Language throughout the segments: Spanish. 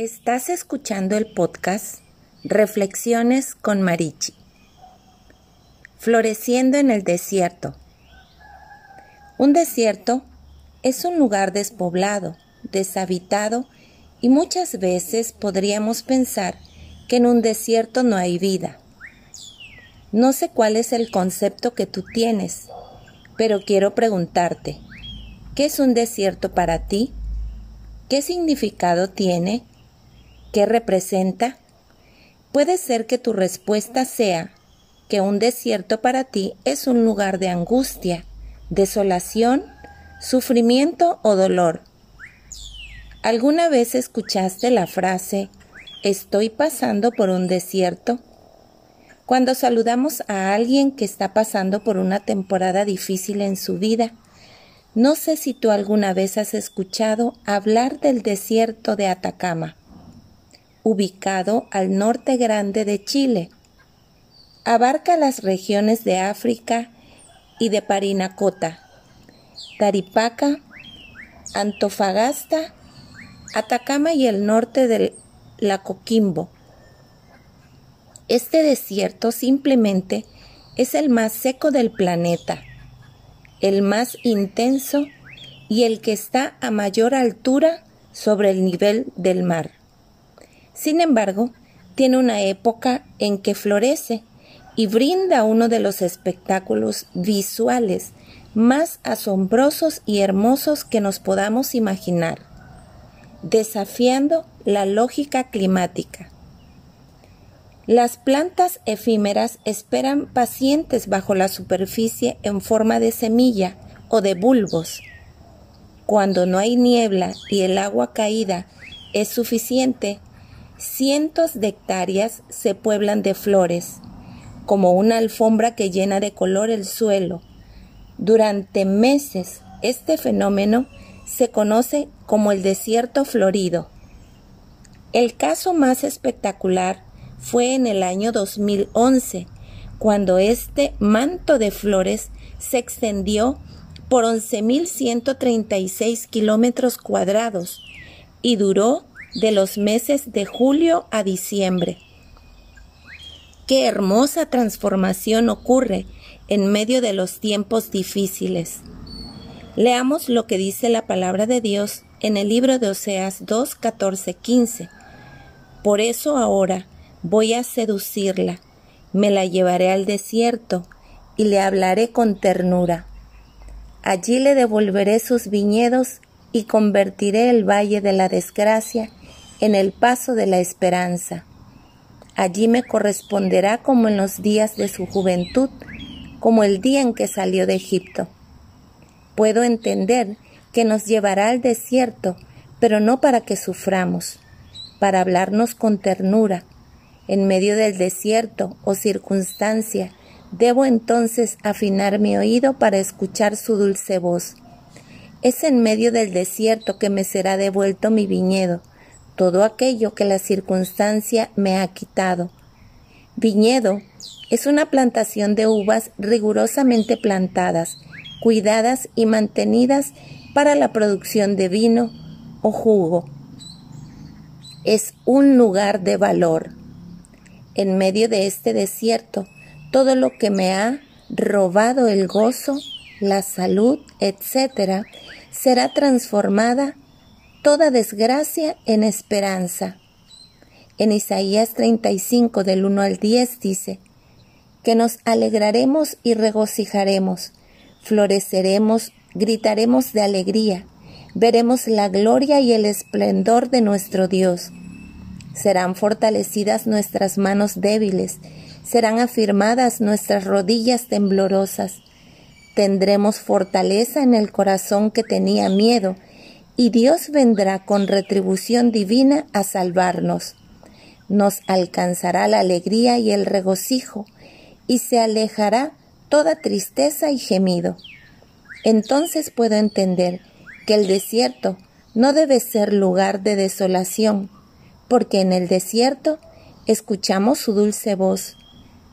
Estás escuchando el podcast Reflexiones con Marichi. Floreciendo en el desierto. Un desierto es un lugar despoblado, deshabitado y muchas veces podríamos pensar que en un desierto no hay vida. No sé cuál es el concepto que tú tienes, pero quiero preguntarte, ¿qué es un desierto para ti? ¿Qué significado tiene? ¿Qué representa? Puede ser que tu respuesta sea que un desierto para ti es un lugar de angustia, desolación, sufrimiento o dolor. ¿Alguna vez escuchaste la frase estoy pasando por un desierto? Cuando saludamos a alguien que está pasando por una temporada difícil en su vida, no sé si tú alguna vez has escuchado hablar del desierto de Atacama ubicado al norte grande de Chile. Abarca las regiones de África y de Parinacota, Taripaca, Antofagasta, Atacama y el norte del Coquimbo. Este desierto simplemente es el más seco del planeta, el más intenso y el que está a mayor altura sobre el nivel del mar. Sin embargo, tiene una época en que florece y brinda uno de los espectáculos visuales más asombrosos y hermosos que nos podamos imaginar, desafiando la lógica climática. Las plantas efímeras esperan pacientes bajo la superficie en forma de semilla o de bulbos. Cuando no hay niebla y el agua caída es suficiente, cientos de hectáreas se pueblan de flores, como una alfombra que llena de color el suelo. Durante meses este fenómeno se conoce como el desierto florido. El caso más espectacular fue en el año 2011, cuando este manto de flores se extendió por 11.136 kilómetros cuadrados y duró de los meses de julio a diciembre. Qué hermosa transformación ocurre en medio de los tiempos difíciles. Leamos lo que dice la palabra de Dios en el libro de Oseas 2, 14, 15. Por eso ahora voy a seducirla, me la llevaré al desierto y le hablaré con ternura. Allí le devolveré sus viñedos y convertiré el valle de la desgracia en el paso de la esperanza. Allí me corresponderá como en los días de su juventud, como el día en que salió de Egipto. Puedo entender que nos llevará al desierto, pero no para que suframos, para hablarnos con ternura. En medio del desierto o circunstancia, debo entonces afinar mi oído para escuchar su dulce voz. Es en medio del desierto que me será devuelto mi viñedo, todo aquello que la circunstancia me ha quitado. Viñedo es una plantación de uvas rigurosamente plantadas, cuidadas y mantenidas para la producción de vino o jugo. Es un lugar de valor. En medio de este desierto, todo lo que me ha robado el gozo, la salud, etc., será transformada toda desgracia en esperanza. En Isaías 35 del 1 al 10 dice, que nos alegraremos y regocijaremos, floreceremos, gritaremos de alegría, veremos la gloria y el esplendor de nuestro Dios. Serán fortalecidas nuestras manos débiles, serán afirmadas nuestras rodillas temblorosas. Tendremos fortaleza en el corazón que tenía miedo, y Dios vendrá con retribución divina a salvarnos. Nos alcanzará la alegría y el regocijo, y se alejará toda tristeza y gemido. Entonces puedo entender que el desierto no debe ser lugar de desolación, porque en el desierto escuchamos su dulce voz,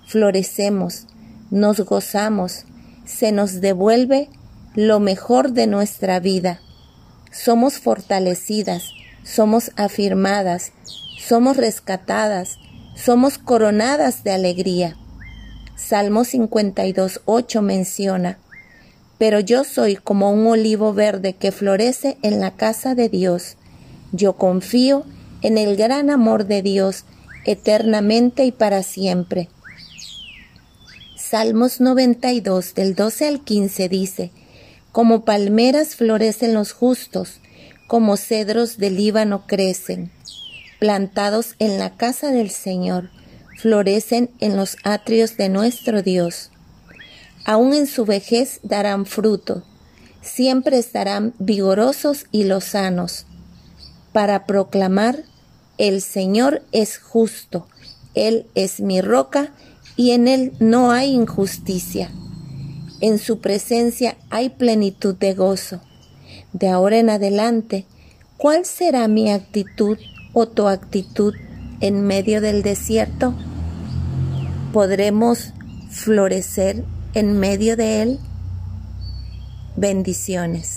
florecemos, nos gozamos, se nos devuelve lo mejor de nuestra vida somos fortalecidas, somos afirmadas, somos rescatadas, somos coronadas de alegría. Salmo 52, 8 menciona, pero yo soy como un olivo verde que florece en la casa de Dios. Yo confío en el gran amor de Dios eternamente y para siempre. Salmos 92 del 12 al 15 dice, Como palmeras florecen los justos, como cedros del Líbano crecen, plantados en la casa del Señor, florecen en los atrios de nuestro Dios. Aún en su vejez darán fruto, siempre estarán vigorosos y lozanos, para proclamar, el Señor es justo, Él es mi roca, y en Él no hay injusticia. En su presencia hay plenitud de gozo. De ahora en adelante, ¿cuál será mi actitud o tu actitud en medio del desierto? ¿Podremos florecer en medio de él. Bendiciones.